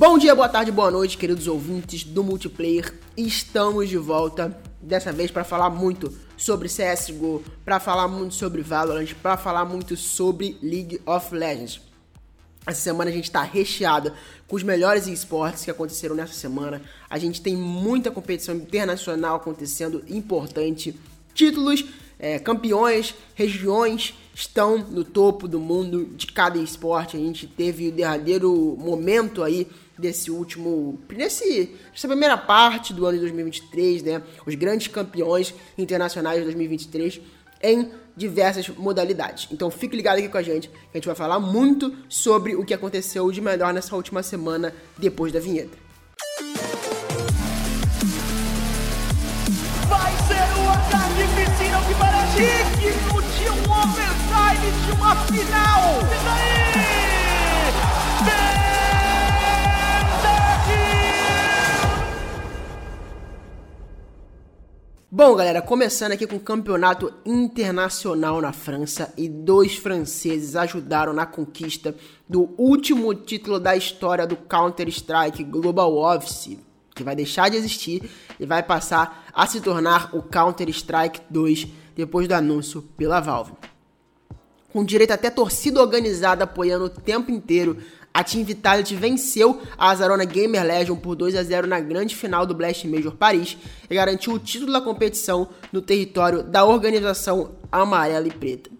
Bom dia, boa tarde, boa noite, queridos ouvintes do multiplayer. Estamos de volta, dessa vez para falar muito sobre CSGO, para falar muito sobre Valorant, para falar muito sobre League of Legends. Essa semana a gente está recheada com os melhores esportes que aconteceram nessa semana. A gente tem muita competição internacional acontecendo, importante. Títulos, é, campeões, regiões estão no topo do mundo de cada esporte. A gente teve o derradeiro momento aí desse último, nesse, nessa primeira parte do ano de 2023, né? Os grandes campeões internacionais de 2023 em diversas modalidades. Então fique ligado aqui com a gente, que a gente vai falar muito sobre o que aconteceu de melhor nessa última semana depois da vinheta. Vai ser que digno de um overtime de uma final. E daí? Bom, galera, começando aqui com o campeonato internacional na França e dois franceses ajudaram na conquista do último título da história do Counter-Strike Global Offensive, que vai deixar de existir e vai passar a se tornar o Counter-Strike 2 depois do anúncio pela Valve. Com direito até torcida organizada apoiando o tempo inteiro a Team Vitality venceu a Azarona Gamer Legion por 2 a 0 na grande final do Blast Major Paris e garantiu o título da competição no território da organização amarela e preta.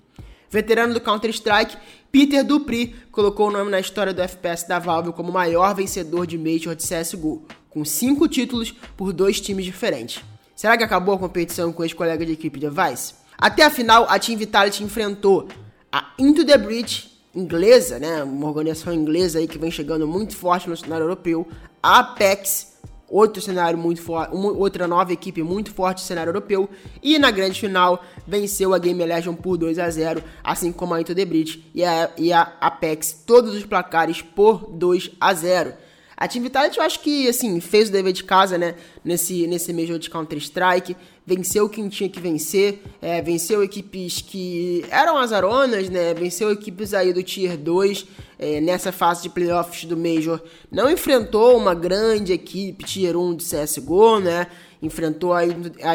Veterano do Counter-Strike, Peter Dupri colocou o nome na história do FPS da Valve como maior vencedor de Major de CSGO, com 5 títulos por dois times diferentes. Será que acabou a competição com ex-colega de equipe de Vice? Até a final, a Team Vitality enfrentou a Into the Breach inglesa, né, uma organização inglesa aí que vem chegando muito forte no cenário europeu, a Apex, outro cenário muito forte, outra nova equipe muito forte no cenário europeu, e na grande final venceu a Game Legend por 2 a 0, assim como a Into the Bridge e a, e a Apex, todos os placares por 2 a 0. A Team Vitality eu acho que, assim, fez o dever de casa, né, nesse, nesse Major de Counter-Strike, venceu quem tinha que vencer, é, venceu equipes que eram azaronas, né, venceu equipes aí do Tier 2 é, nessa fase de playoffs do Major, não enfrentou uma grande equipe Tier 1 de CSGO, né, enfrentou a,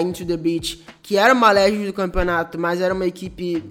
Into the Beach, que era uma legend do campeonato, mas era uma equipe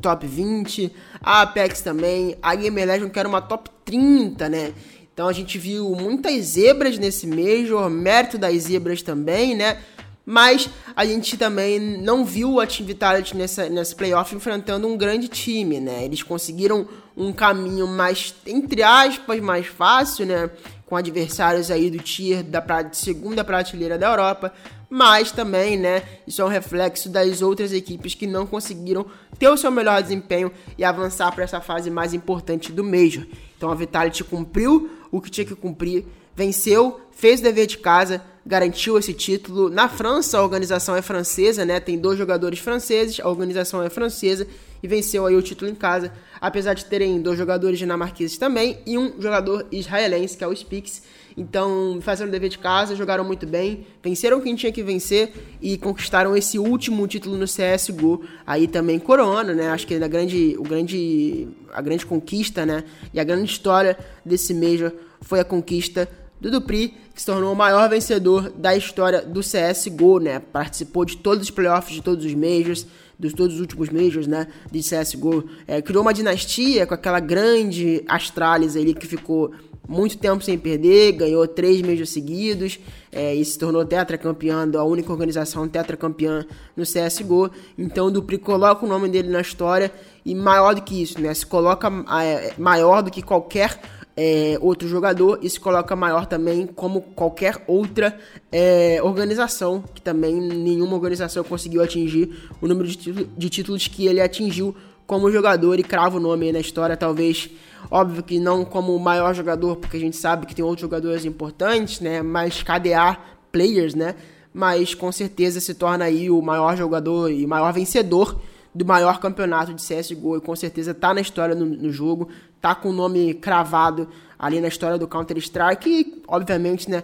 top 20, a Apex também, a Gamer Legend que era uma top 30, né, então a gente viu muitas zebras nesse Major, mérito das zebras também, né? Mas a gente também não viu a Team Vitality nessa, nessa playoff enfrentando um grande time, né? Eles conseguiram um caminho mais, entre aspas, mais fácil, né? Com adversários aí do tier da segunda prateleira da Europa, mas também, né, isso é um reflexo das outras equipes que não conseguiram ter o seu melhor desempenho e avançar para essa fase mais importante do Major. Então a Vitality cumpriu o que tinha que cumprir, venceu, fez o dever de casa, garantiu esse título. Na França, a organização é francesa, né? Tem dois jogadores franceses, a organização é francesa e venceu aí o título em casa, apesar de terem dois jogadores dinamarqueses também e um jogador israelense, que é o Spix. Então, fazendo o dever de casa, jogaram muito bem, venceram quem tinha que vencer e conquistaram esse último título no CS:GO. Aí também coroando, né? Acho que a grande, o grande, a grande conquista, né? E a grande história desse Major foi a conquista do Dupri, que se tornou o maior vencedor da história do CSGO, né? Participou de todos os playoffs, de todos os Majors, dos todos os últimos Majors, né? De CSGO. É, criou uma dinastia com aquela grande Astralis ali que ficou muito tempo sem perder, ganhou três Majors seguidos é, e se tornou tetracampeã, a única organização tetracampeã no CSGO. Então o Dupri coloca o nome dele na história e maior do que isso, né? Se coloca é, maior do que qualquer é, outro jogador e se coloca maior também como qualquer outra é, organização, que também nenhuma organização conseguiu atingir o número de, de títulos que ele atingiu como jogador e crava o nome aí na história, talvez, óbvio que não como o maior jogador, porque a gente sabe que tem outros jogadores importantes, né, mais KDA players, né, mas com certeza se torna aí o maior jogador e maior vencedor do maior campeonato de CSGO e com certeza tá na história no, no jogo, tá com o nome cravado ali na história do Counter-Strike e, obviamente, né,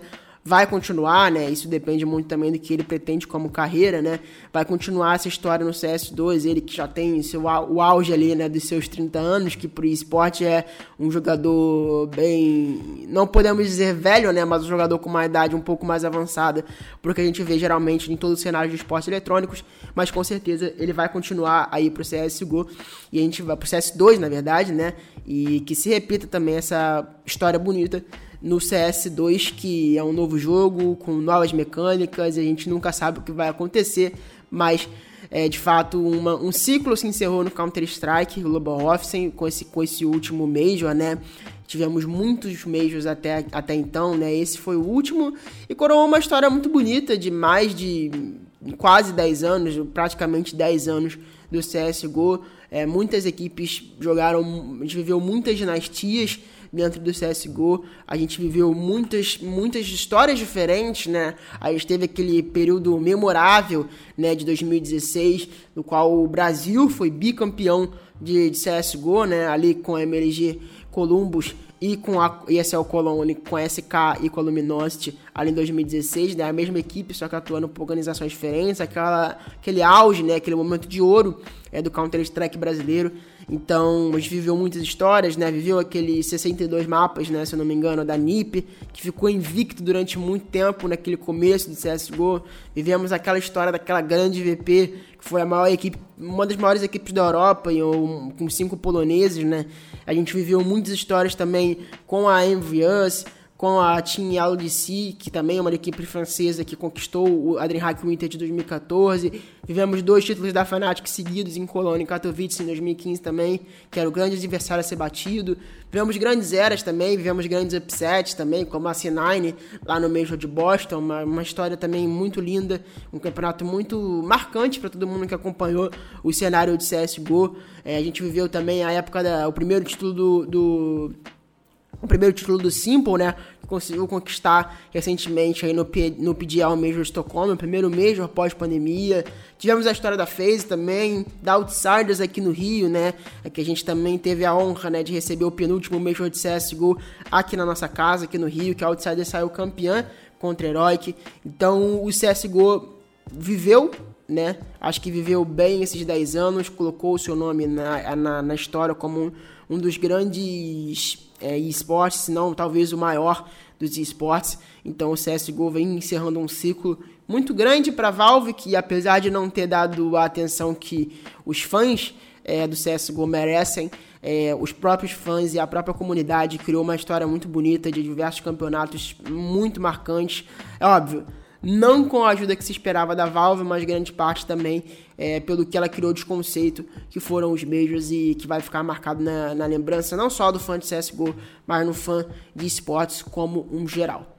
vai continuar, né? Isso depende muito também do que ele pretende como carreira, né? Vai continuar essa história no CS2, ele que já tem seu, o auge ali, né, dos seus 30 anos, que pro esporte é um jogador bem, não podemos dizer velho, né, mas um jogador com uma idade um pouco mais avançada, porque a gente vê geralmente em todo o cenário de esportes eletrônicos, mas com certeza ele vai continuar aí pro CSGO e a gente vai pro CS2, na verdade, né? E que se repita também essa história bonita no CS2, que é um novo jogo com novas mecânicas, e a gente nunca sabe o que vai acontecer, mas é, de fato uma, um ciclo se encerrou no Counter-Strike Global Offensive com esse, com esse último Major, né? Tivemos muitos Majors até, até então, né? Esse foi o último e coroou uma história muito bonita de mais de quase 10 anos, praticamente 10 anos do CSGO. É, muitas equipes jogaram, a gente viveu muitas dinastias dentro do CSGO. A gente viveu muitas, muitas histórias diferentes, né? A gente teve aquele período memorável, né, de 2016, no qual o Brasil foi bicampeão de, de CSGO, né? Ali com a MLG Columbus e com a ESL Cologne, com a SK e com a Luminosity ali em 2016, né? A mesma equipe, só que atuando por organizações diferentes, aquela, aquele auge, né? Aquele momento de ouro é, do Counter-Strike brasileiro. Então, a gente viveu muitas histórias, né? Viveu aqueles 62 mapas, né? Se eu não me engano, da NiP, que ficou invicto durante muito tempo naquele começo do CSGO. Vivemos aquela história daquela grande VP, que foi a maior equipe, uma das maiores equipes da Europa, e, com cinco poloneses, né? A gente viveu muitas histórias também com a Envious, com a Team LDC, que também é uma equipe francesa que conquistou o Adrenhack Winter de 2014. Vivemos dois títulos da Fnatic seguidos em Colônia e Katowice em 2015 também, que era o grande adversário a ser batido. Vivemos grandes eras também, vivemos grandes upsets também, como a C9 lá no Major de Boston, uma, uma história também muito linda, um campeonato muito marcante para todo mundo que acompanhou o cenário de CSGO. É, a gente viveu também a época da, o primeiro título do, do o primeiro título do Simple, né? Que conseguiu conquistar recentemente aí no, P, no PGL Major Stockholm, o primeiro Major após pandemia. Tivemos a história da FaZe também, da Outsiders aqui no Rio, né? É que a gente também teve a honra, né, de receber o penúltimo Major de CSGO aqui na nossa casa, aqui no Rio, que a Outsiders saiu campeã contra a Heroic. Então o CSGO viveu né? Acho que viveu bem esses 10 anos, colocou o seu nome na, na, na história como um, um dos grandes é, esportes, se não talvez o maior dos esportes. Então o CSGO vem encerrando um ciclo muito grande para a Valve, que apesar de não ter dado a atenção que os fãs é, do CSGO merecem, é, os próprios fãs e a própria comunidade criou uma história muito bonita de diversos campeonatos muito marcantes. É óbvio, não com a ajuda que se esperava da Valve, mas grande parte também é, pelo que ela criou de conceito, que foram os Majors e que vai ficar marcado na, na lembrança não só do fã de CSGO, mas no fã de esportes como um geral.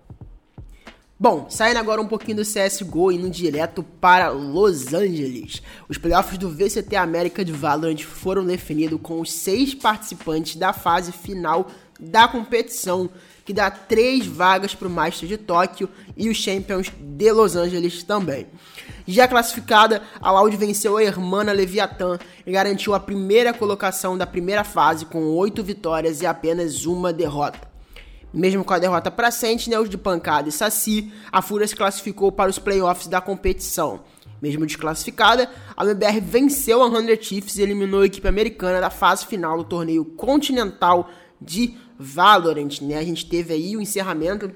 Bom, saindo agora um pouquinho do CSGO e indo direto para Los Angeles. Os playoffs do VCT América de Valorant foram definidos com os seis participantes da fase final da competição, que dá três vagas para o Master de Tóquio e os Champions de Los Angeles também. Já classificada, a Loud venceu a Hermana Leviathan e garantiu a primeira colocação da primeira fase com oito vitórias e apenas uma derrota. Mesmo com a derrota para Sentinels de Pancada e Saci, a Fúria se classificou para os playoffs da competição. Mesmo desclassificada, a MBR venceu a 100 Chiefs e eliminou a equipe americana da fase final do torneio continental de Valorant, né? A gente teve aí o encerramento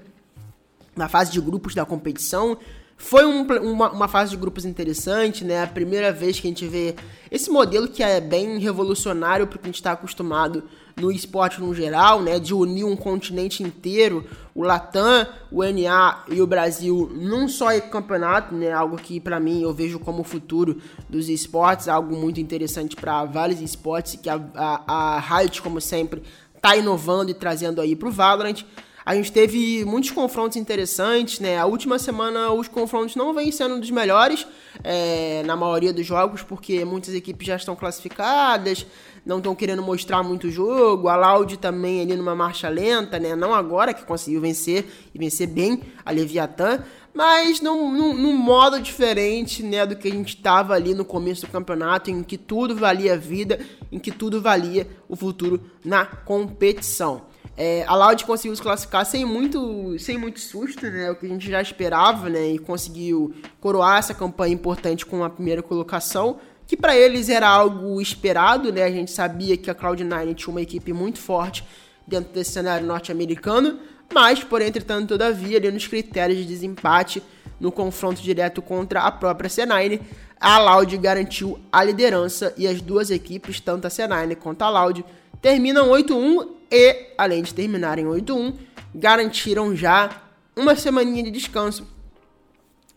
da fase de grupos da competição. Foi um, uma, uma, fase de grupos interessante, né? A primeira vez que a gente vê esse modelo que é bem revolucionário para o que a gente está acostumado no esporte no geral, né? De unir um continente inteiro, o Latam, o NA e o Brasil, num só campeonato, né? Algo que para mim eu vejo como o futuro dos esportes, algo muito interessante para vários esportes que a, a, a Riot, como sempre, tá inovando e trazendo aí pro Valorant. A gente teve muitos confrontos interessantes, né? A última semana os confrontos não vêm sendo dos melhores é, na maioria dos jogos, porque muitas equipes já estão classificadas, não estão querendo mostrar muito jogo. A Loud também ali numa marcha lenta, né? Não agora que conseguiu vencer e vencer bem a Leviathan, mas num, num, num modo diferente, né? Do que a gente estava ali no começo do campeonato, em que tudo valia vida, em que tudo valia o futuro na competição. É, a Loud conseguiu se classificar sem muito, sem muito susto, né? O que a gente já esperava, né? E conseguiu coroar essa campanha importante com a primeira colocação, que para eles era algo esperado, né? A gente sabia que a Cloud9 tinha uma equipe muito forte dentro desse cenário norte-americano, mas, por entretanto, todavia, ali nos critérios de desempate, no confronto direto contra a própria C9, a Loud garantiu a liderança e as duas equipes, tanto a C9 quanto a Loud, terminam 8-1 e, além de terminarem 8-1, garantiram já uma semaninha de descanso,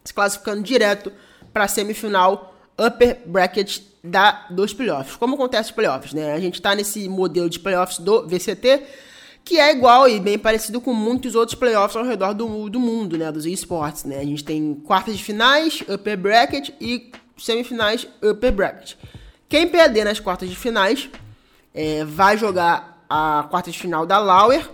se classificando direto para a semifinal upper bracket da, dos playoffs. Como acontece os playoffs, né? A gente está nesse modelo de playoffs do VCT, que é igual e bem parecido com muitos outros playoffs ao redor do, do mundo, né? Dos esportes, né? A gente tem quartas de finais, upper bracket e semifinais, upper bracket. Quem perder nas quartas de finais é, vai jogar a quarta de final da Lauer.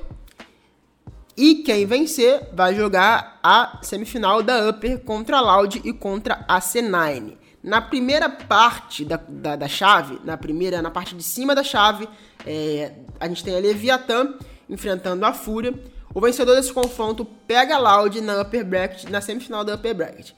E quem vencer vai jogar a semifinal da Upper contra a Loud e contra a C9. Na primeira parte da, da, da, chave, na primeira, na parte de cima da chave, é, a gente tem a Leviathan enfrentando a Fúria. O vencedor desse confronto pega a Loud na Upper Bracket, na semifinal da Upper Bracket.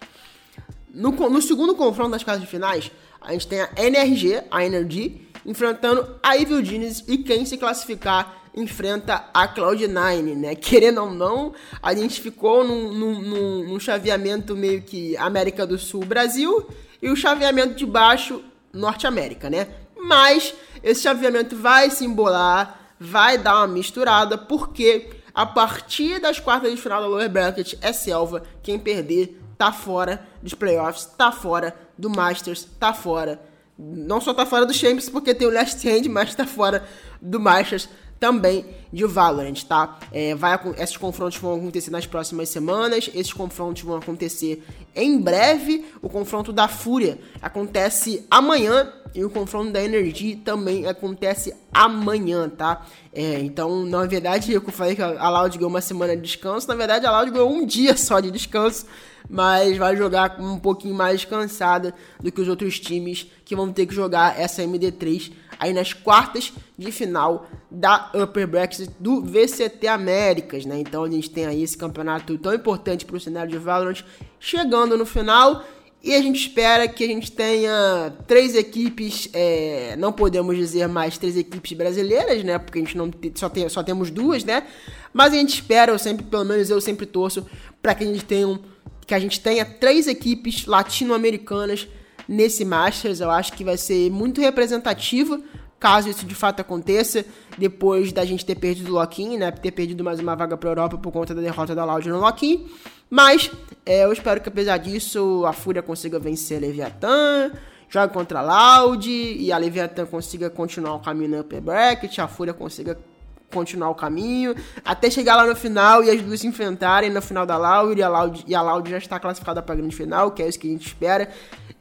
No, no segundo confronto das casas de finais, a gente tem a NRG, a Energy, enfrentando a Evil Genius e quem se classificar enfrenta a Cloud9, né? Querendo ou não, a gente ficou num, num, num, chaveamento meio que América do Sul, Brasil e o chaveamento de baixo, Norte América, né? Mas esse chaveamento vai se embolar, vai dar uma misturada, porque a partir das quartas de final da Lower Bracket é selva, quem perder tá fora dos playoffs, tá fora do Masters, tá fora. Não só tá fora do Champions porque tem o Last Hand, mas tá fora do Masters também de Valorant, tá? É, vai, esses confrontos vão acontecer nas próximas semanas, esses confrontos vão acontecer em breve. O confronto da Fúria acontece amanhã e o confronto da Energy também acontece amanhã, tá? É, então, na verdade, eu falei que a Loud ganhou uma semana de descanso, na verdade a Loud ganhou um dia só de descanso, mas vai jogar um pouquinho mais cansada do que os outros times que vão ter que jogar essa MD3 aí nas quartas de final da Upper Bracket do VCT Américas, né? Então a gente tem aí esse campeonato tão importante para o cenário de Valorant chegando no final e a gente espera que a gente tenha três equipes, é, não podemos dizer mais três equipes brasileiras, né? Porque a gente não só, tem, só temos duas, né? Mas a gente espera, eu sempre, pelo menos eu sempre torço para que a gente tenha um, que a gente tenha três equipes latino-americanas nesse Masters. Eu acho que vai ser muito representativo caso isso de fato aconteça, depois da gente ter perdido o Lock-in, né? Ter perdido mais uma vaga para Europa por conta da derrota da Loud no Lock-in. Mas é, eu espero que apesar disso a Fúria consiga vencer a Leviathan, jogue contra a Loud e a Leviathan consiga continuar o caminho no upper bracket, a Fúria consiga continuar o caminho, até chegar lá no final e as duas se enfrentarem no final da Loud e a Loud, e a já está classificada para a grande final, que é isso que a gente espera,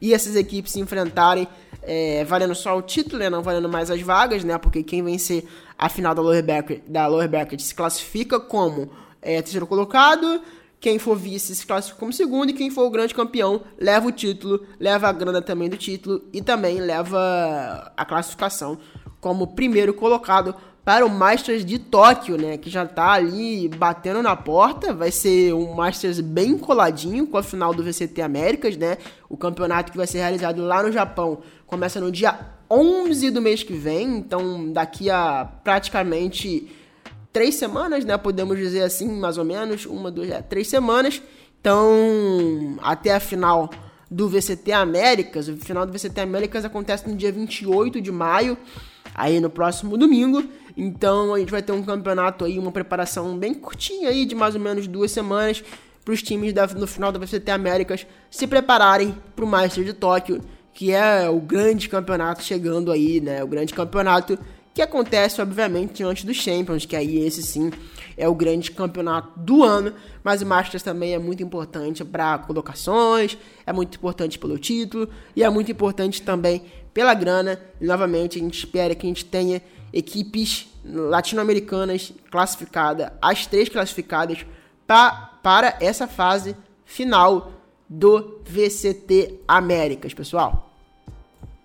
e essas equipes se enfrentarem é, valendo só o título, né, não valendo mais as vagas, né? Porque quem vencer a final da Lower Bracket, da lower bracket se classifica como é, terceiro colocado, quem for vice se classifica como segundo, e quem for o grande campeão leva o título, leva a grana também do título e também leva a classificação como primeiro colocado para o Masters de Tóquio, né? Que já tá ali batendo na porta. Vai ser um Masters bem coladinho com a final do VCT Américas, né? O campeonato que vai ser realizado lá no Japão começa no dia 11 do mês que vem. Então, daqui a praticamente três semanas, né? Podemos dizer assim, mais ou menos. Uma, duas, é, três semanas. Então, até a final do VCT Américas. O final do VCT Américas acontece no dia 28 de maio, aí no próximo domingo. Então a gente vai ter um campeonato aí, uma preparação bem curtinha aí, de mais ou menos duas semanas, para os times da, no final da VCT Américas se prepararem para o Master de Tóquio, que é o grande campeonato chegando aí, né? O grande campeonato que acontece, obviamente, antes dos Champions, que aí esse sim é o grande campeonato do ano, mas o Masters também é muito importante para colocações, é muito importante pelo título e é muito importante também pela grana. E novamente a gente espera que a gente tenha equipes latino-americanas classificadas, as três classificadas pra, para essa fase final do VCT Américas, pessoal.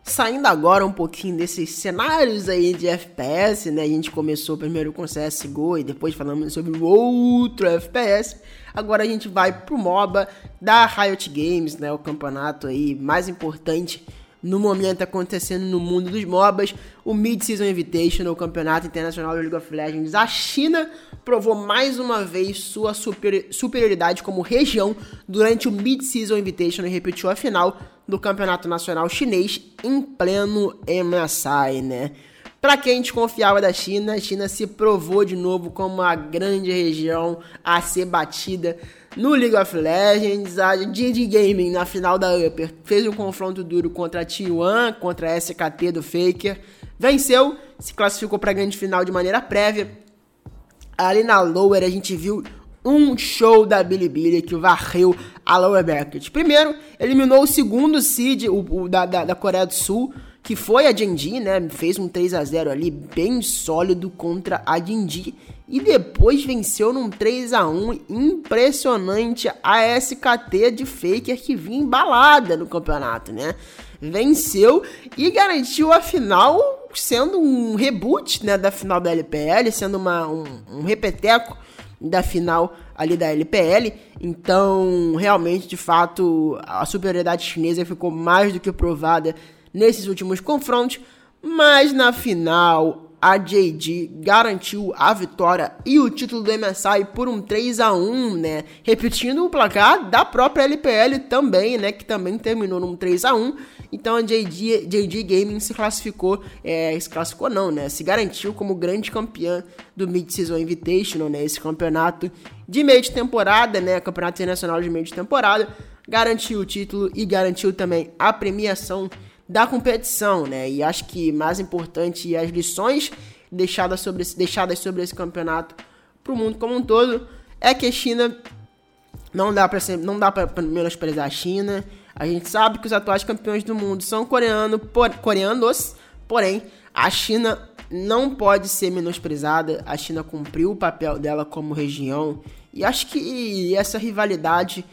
Saindo agora um pouquinho desses cenários aí de FPS, né? A gente começou primeiro com CSGO e depois falamos sobre outro FPS. Agora a gente vai pro MOBA da Riot Games, né? O campeonato aí mais importante no momento acontecendo no mundo dos MOBAs, o Mid-Season Invitational, o Campeonato Internacional de League of Legends. A China provou mais uma vez sua superioridade como região durante o Mid-Season Invitational e repetiu a final do Campeonato Nacional Chinês em pleno MSI, né? Para quem desconfiava da China, a China se provou de novo como a grande região a ser batida no League of Legends. A GG Gaming, na final da Upper, fez um confronto duro contra a T1, contra a SKT do Faker. Venceu, se classificou para a grande final de maneira prévia. Ali na Lower a gente viu um show da Bilibili que varreu a Lower Bracket. Primeiro, eliminou o segundo seed o, o da, da, da Coreia do Sul, que foi a Genji, né? Fez um 3 a 0 ali bem sólido contra a Genji e depois venceu num 3 a 1 impressionante a SKT de Faker que vinha embalada no campeonato, né? Venceu e garantiu a final sendo um reboot, né, da final da LPL, sendo uma, um, um repeteco da final ali da LPL. Então, realmente, de fato, a superioridade chinesa ficou mais do que provada nesses últimos confrontos, mas na final a JD garantiu a vitória e o título do MSI por um 3 a 1 né? Repetindo o placar da própria LPL também, né? Que também terminou num 3 a 1 Então a JD, JD Gaming se classificou, é, se classificou não, né? Se garantiu como grande campeã do Mid-Season Invitational, né? Esse campeonato de meio de temporada, né? Campeonato Internacional de meio de temporada. Garantiu o título e garantiu também a premiação da competição, né? E acho que mais importante as lições deixadas sobre esse, deixadas sobre esse campeonato para o mundo como um todo é que a China não dá para não dá para menosprezar a China. A gente sabe que os atuais campeões do mundo são coreano, por, coreanos, porém a China não pode ser menosprezada. A China cumpriu o papel dela como região e acho que essa rivalidade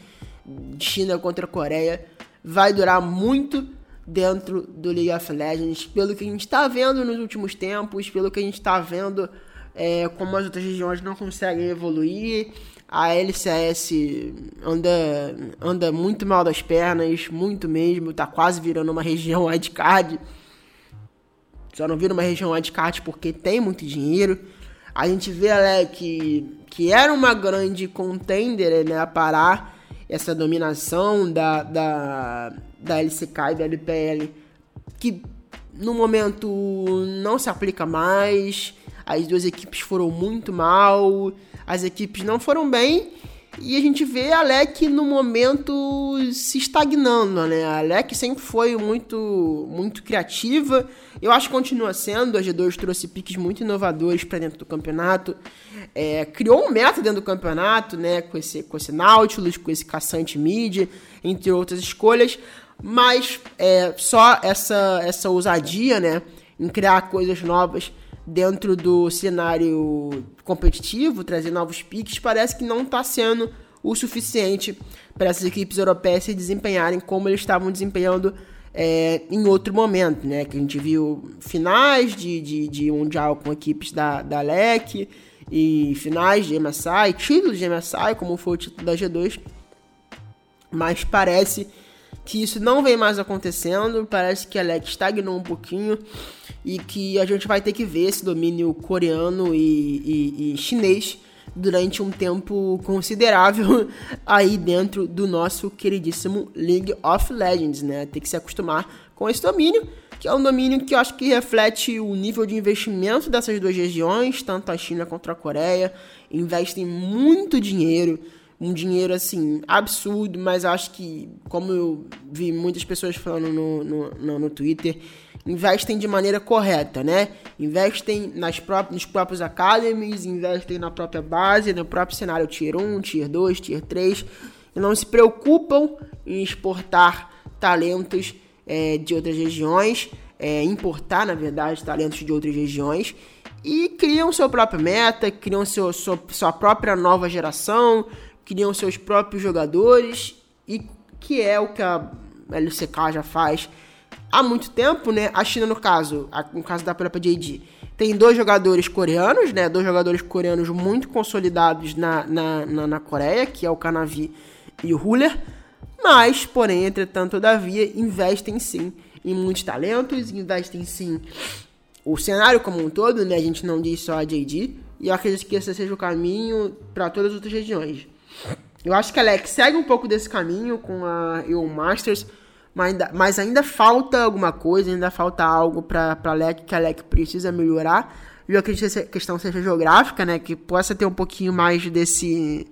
China contra a Coreia vai durar muito dentro do League of Legends, pelo que a gente está vendo nos últimos tempos, pelo que a gente está vendo é, como as outras regiões não conseguem evoluir. A LCS anda, anda muito mal das pernas, muito mesmo, tá quase virando uma região wildcard. Só não vira uma região wildcard porque tem muito dinheiro. A gente vê ela que, que era uma grande contender né, a parar essa dominação da, da, da LCK e da LPL, que no momento não se aplica mais. As duas equipes foram muito mal, as equipes não foram bem. E a gente vê a LEC no momento se estagnando, né? A LEC sempre foi muito, muito criativa. Eu acho que continua sendo. A G2 trouxe piques muito inovadores para dentro do campeonato. É, criou um meta dentro do campeonato, né? Com esse, com esse Nautilus, com esse caçante mid, entre outras escolhas. Mas é, só essa, essa ousadia, né? Em criar coisas novas dentro do cenário competitivo, trazer novos piques, parece que não está sendo o suficiente para essas equipes europeias se desempenharem como eles estavam desempenhando é, em outro momento, né? Que a gente viu finais de, de, de Mundial com equipes da, da LEC e finais de MSI, títulos de MSI, como foi o título da G2. Mas parece que isso não vem mais acontecendo, parece que a LEC estagnou um pouquinho e que a gente vai ter que ver esse domínio coreano e, e, e chinês durante um tempo considerável aí dentro do nosso queridíssimo League of Legends, né? Tem que se acostumar com esse domínio, que é um domínio que eu acho que reflete o nível de investimento dessas duas regiões, tanto a China quanto a Coreia, investem muito dinheiro um dinheiro assim absurdo, mas acho que, como eu vi muitas pessoas falando no, no, no, no Twitter, investem de maneira correta, né? Investem nas pró nos próprios academies, investem na própria base, no próprio cenário Tier 1, Tier 2, Tier 3, e não se preocupam em exportar talentos é, de outras regiões, é, importar, na verdade, talentos de outras regiões e criam seu próprio meta, criam seu, sua, sua própria nova geração, criam seus próprios jogadores e que é o que a LCK já faz há muito tempo, né? A China, no caso, no caso da própria JD, tem dois jogadores coreanos, né? Dois jogadores coreanos muito consolidados na, na, na, na Coreia, que é o Kanavi e o Huller. Mas, porém, entretanto, todavia, investem sim em muitos talentos, investem sim o cenário como um todo, né? A gente não diz só a JD. E eu acredito que esse seja o caminho para todas as outras regiões. Eu acho que a Alex segue um pouco desse caminho com a EU Masters, mas ainda, mas ainda falta alguma coisa, ainda falta algo para a Alec que a Alec precisa melhorar. E eu acredito que essa questão seja geográfica, né? Que possa ter um pouquinho mais desse.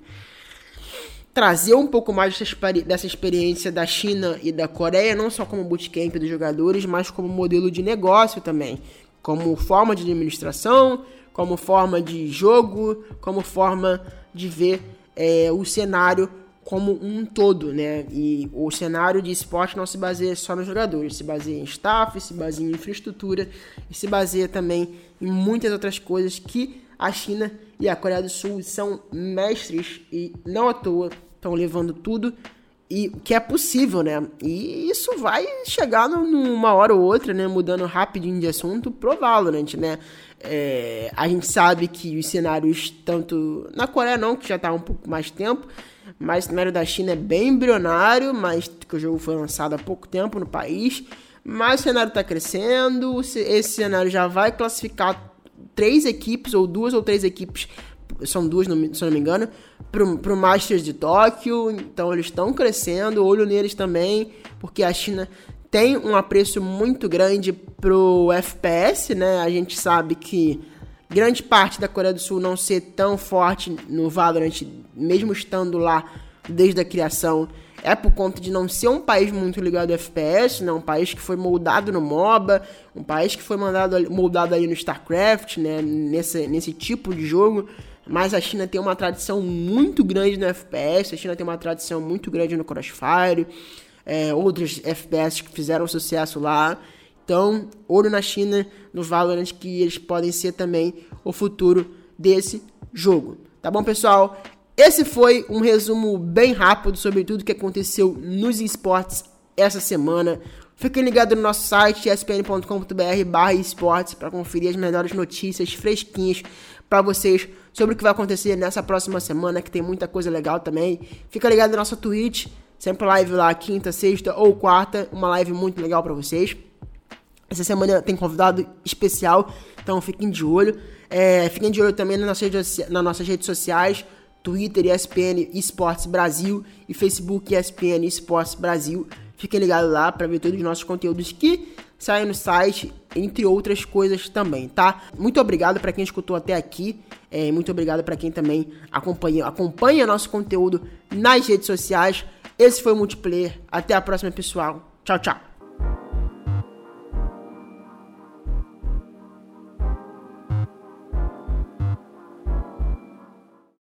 Trazer um pouco mais dessa experiência da China e da Coreia, não só como bootcamp dos jogadores, mas como modelo de negócio também. Como forma de administração, como forma de jogo, como forma de ver é, o cenário como um todo, né? E o cenário de esporte não se baseia só nos jogadores, se baseia em staff, se baseia em infraestrutura e se baseia também em muitas outras coisas que a China e a Coreia do Sul são mestres e não à toa estão levando tudo e que é possível, né? E isso vai chegar numa hora ou outra, né? Mudando rapidinho de assunto, pro Valorant, né? É, a gente sabe que os cenários, tanto na Coreia não, que já tá há um pouco mais tempo, mas o cenário da China é bem embrionário, mas que o jogo foi lançado há pouco tempo no país. Mas o cenário está crescendo, esse cenário já vai classificar três equipes, ou duas ou três equipes são duas, se não me engano, para o Masters de Tóquio. Então eles estão crescendo, olho neles também, porque a China tem um apreço muito grande pro FPS, né? A gente sabe que grande parte da Coreia do Sul não ser tão forte no Valorant, mesmo estando lá desde a criação, é por conta de não ser um país muito ligado ao FPS, né? Um país que foi moldado no MOBA, um país que foi mandado, moldado ali no StarCraft, né? Nesse, nesse tipo de jogo. Mas a China tem uma tradição muito grande no FPS, a China tem uma tradição muito grande no Crossfire, é, outros FPS que fizeram sucesso lá. Então, olho na China, no Valorant, que eles podem ser também o futuro desse jogo. Tá bom, pessoal? Esse foi um resumo bem rápido sobre tudo que aconteceu nos esportes essa semana. Fiquem ligados no nosso site espn.com.br esportes para conferir as melhores notícias fresquinhas para vocês sobre o que vai acontecer nessa próxima semana, que tem muita coisa legal também. Fica ligado no nosso Twitch, sempre live lá quinta, sexta ou quarta, uma live muito legal para vocês. Essa semana tem convidado especial, então fiquem de olho. É, fiquem de olho também nas nossas, redes, nas nossas redes sociais, Twitter ESPN Esportes Brasil e Facebook ESPN Esportes Brasil. Fiquem ligados lá para ver todos os nossos conteúdos que saem no site, entre outras coisas também, tá? Muito obrigado para quem escutou até aqui. É, muito obrigado para quem também acompanha, acompanha nosso conteúdo nas redes sociais. Esse foi o Multiplayer. Até a próxima, pessoal. Tchau, tchau.